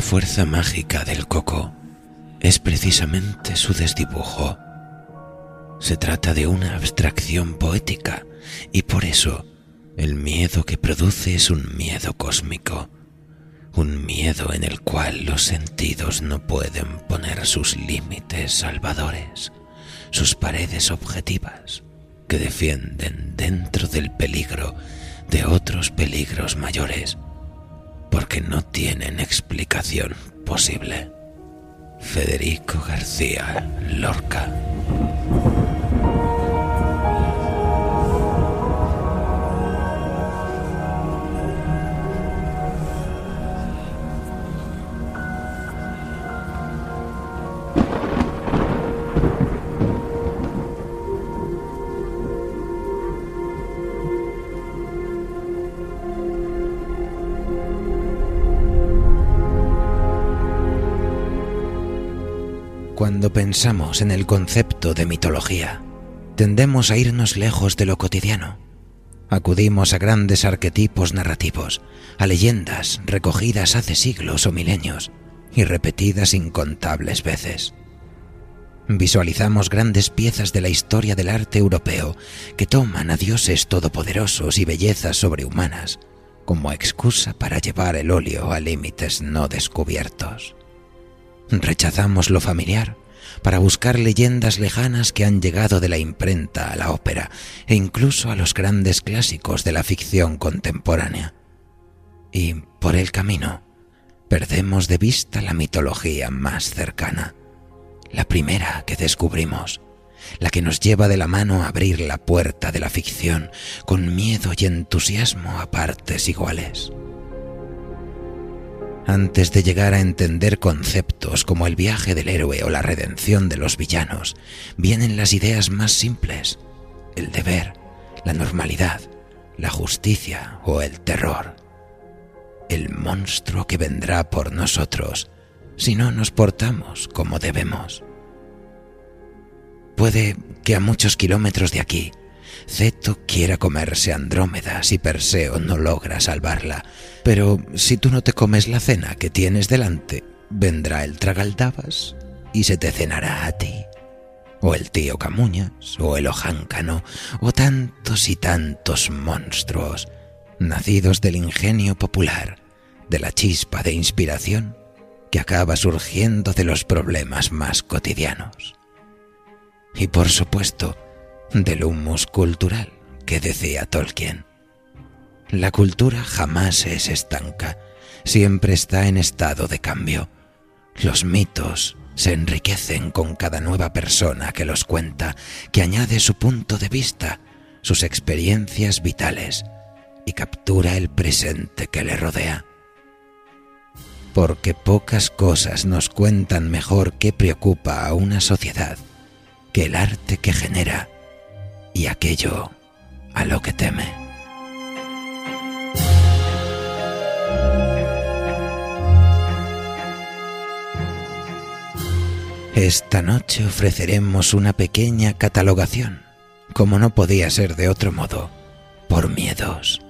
La fuerza mágica del coco es precisamente su desdibujo. Se trata de una abstracción poética y por eso el miedo que produce es un miedo cósmico, un miedo en el cual los sentidos no pueden poner sus límites salvadores, sus paredes objetivas que defienden dentro del peligro de otros peligros mayores porque no tienen explicación posible. Federico García Lorca. Cuando pensamos en el concepto de mitología, tendemos a irnos lejos de lo cotidiano. Acudimos a grandes arquetipos narrativos, a leyendas recogidas hace siglos o milenios y repetidas incontables veces. Visualizamos grandes piezas de la historia del arte europeo que toman a dioses todopoderosos y bellezas sobrehumanas como excusa para llevar el óleo a límites no descubiertos. Rechazamos lo familiar para buscar leyendas lejanas que han llegado de la imprenta a la ópera e incluso a los grandes clásicos de la ficción contemporánea. Y por el camino perdemos de vista la mitología más cercana, la primera que descubrimos, la que nos lleva de la mano a abrir la puerta de la ficción con miedo y entusiasmo a partes iguales. Antes de llegar a entender conceptos como el viaje del héroe o la redención de los villanos, vienen las ideas más simples, el deber, la normalidad, la justicia o el terror. El monstruo que vendrá por nosotros si no nos portamos como debemos. Puede que a muchos kilómetros de aquí Ceto quiera comerse Andrómeda si Perseo no logra salvarla, pero si tú no te comes la cena que tienes delante, vendrá el tragaldabas y se te cenará a ti. O el tío Camuñas, o el ojáncano, o tantos y tantos monstruos, nacidos del ingenio popular, de la chispa de inspiración que acaba surgiendo de los problemas más cotidianos. Y por supuesto, del humus cultural que decía Tolkien. La cultura jamás es estanca, siempre está en estado de cambio. Los mitos se enriquecen con cada nueva persona que los cuenta, que añade su punto de vista, sus experiencias vitales y captura el presente que le rodea. Porque pocas cosas nos cuentan mejor qué preocupa a una sociedad que el arte que genera y aquello a lo que teme. Esta noche ofreceremos una pequeña catalogación, como no podía ser de otro modo, por miedos.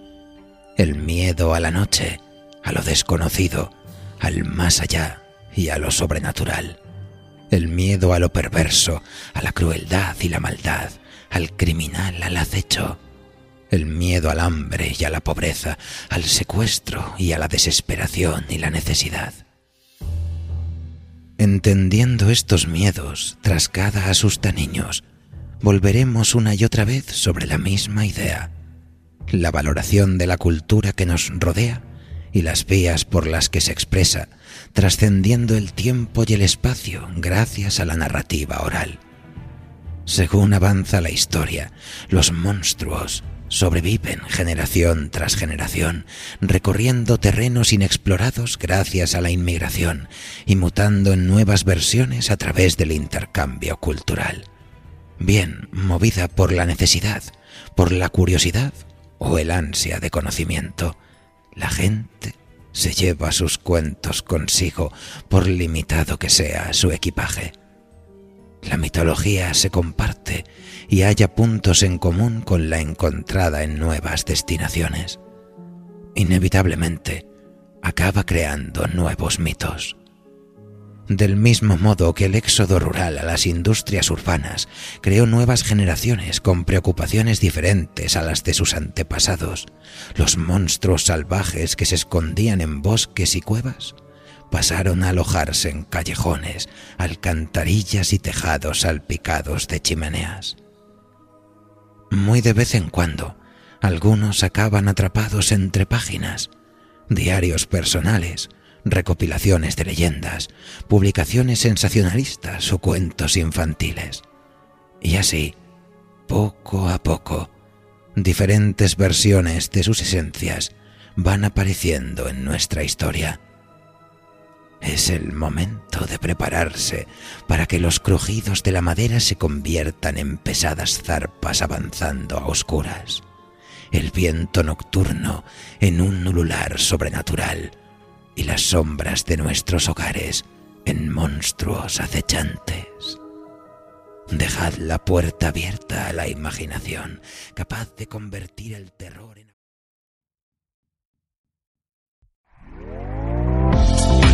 El miedo a la noche, a lo desconocido, al más allá y a lo sobrenatural. El miedo a lo perverso, a la crueldad y la maldad, al criminal, al acecho, el miedo al hambre y a la pobreza, al secuestro y a la desesperación y la necesidad. Entendiendo estos miedos tras cada asusta niños, volveremos una y otra vez sobre la misma idea, la valoración de la cultura que nos rodea y las vías por las que se expresa, trascendiendo el tiempo y el espacio gracias a la narrativa oral. Según avanza la historia, los monstruos sobreviven generación tras generación, recorriendo terrenos inexplorados gracias a la inmigración y mutando en nuevas versiones a través del intercambio cultural. Bien movida por la necesidad, por la curiosidad o el ansia de conocimiento, la gente se lleva sus cuentos consigo por limitado que sea su equipaje. La mitología se comparte y haya puntos en común con la encontrada en nuevas destinaciones. Inevitablemente, acaba creando nuevos mitos. Del mismo modo que el éxodo rural a las industrias urbanas creó nuevas generaciones con preocupaciones diferentes a las de sus antepasados, los monstruos salvajes que se escondían en bosques y cuevas pasaron a alojarse en callejones, alcantarillas y tejados salpicados de chimeneas. Muy de vez en cuando, algunos acaban atrapados entre páginas, diarios personales, recopilaciones de leyendas, publicaciones sensacionalistas o cuentos infantiles. Y así, poco a poco, diferentes versiones de sus esencias van apareciendo en nuestra historia. Es el momento de prepararse para que los crujidos de la madera se conviertan en pesadas zarpas avanzando a oscuras, el viento nocturno en un ulular sobrenatural y las sombras de nuestros hogares en monstruos acechantes. Dejad la puerta abierta a la imaginación, capaz de convertir el terror en...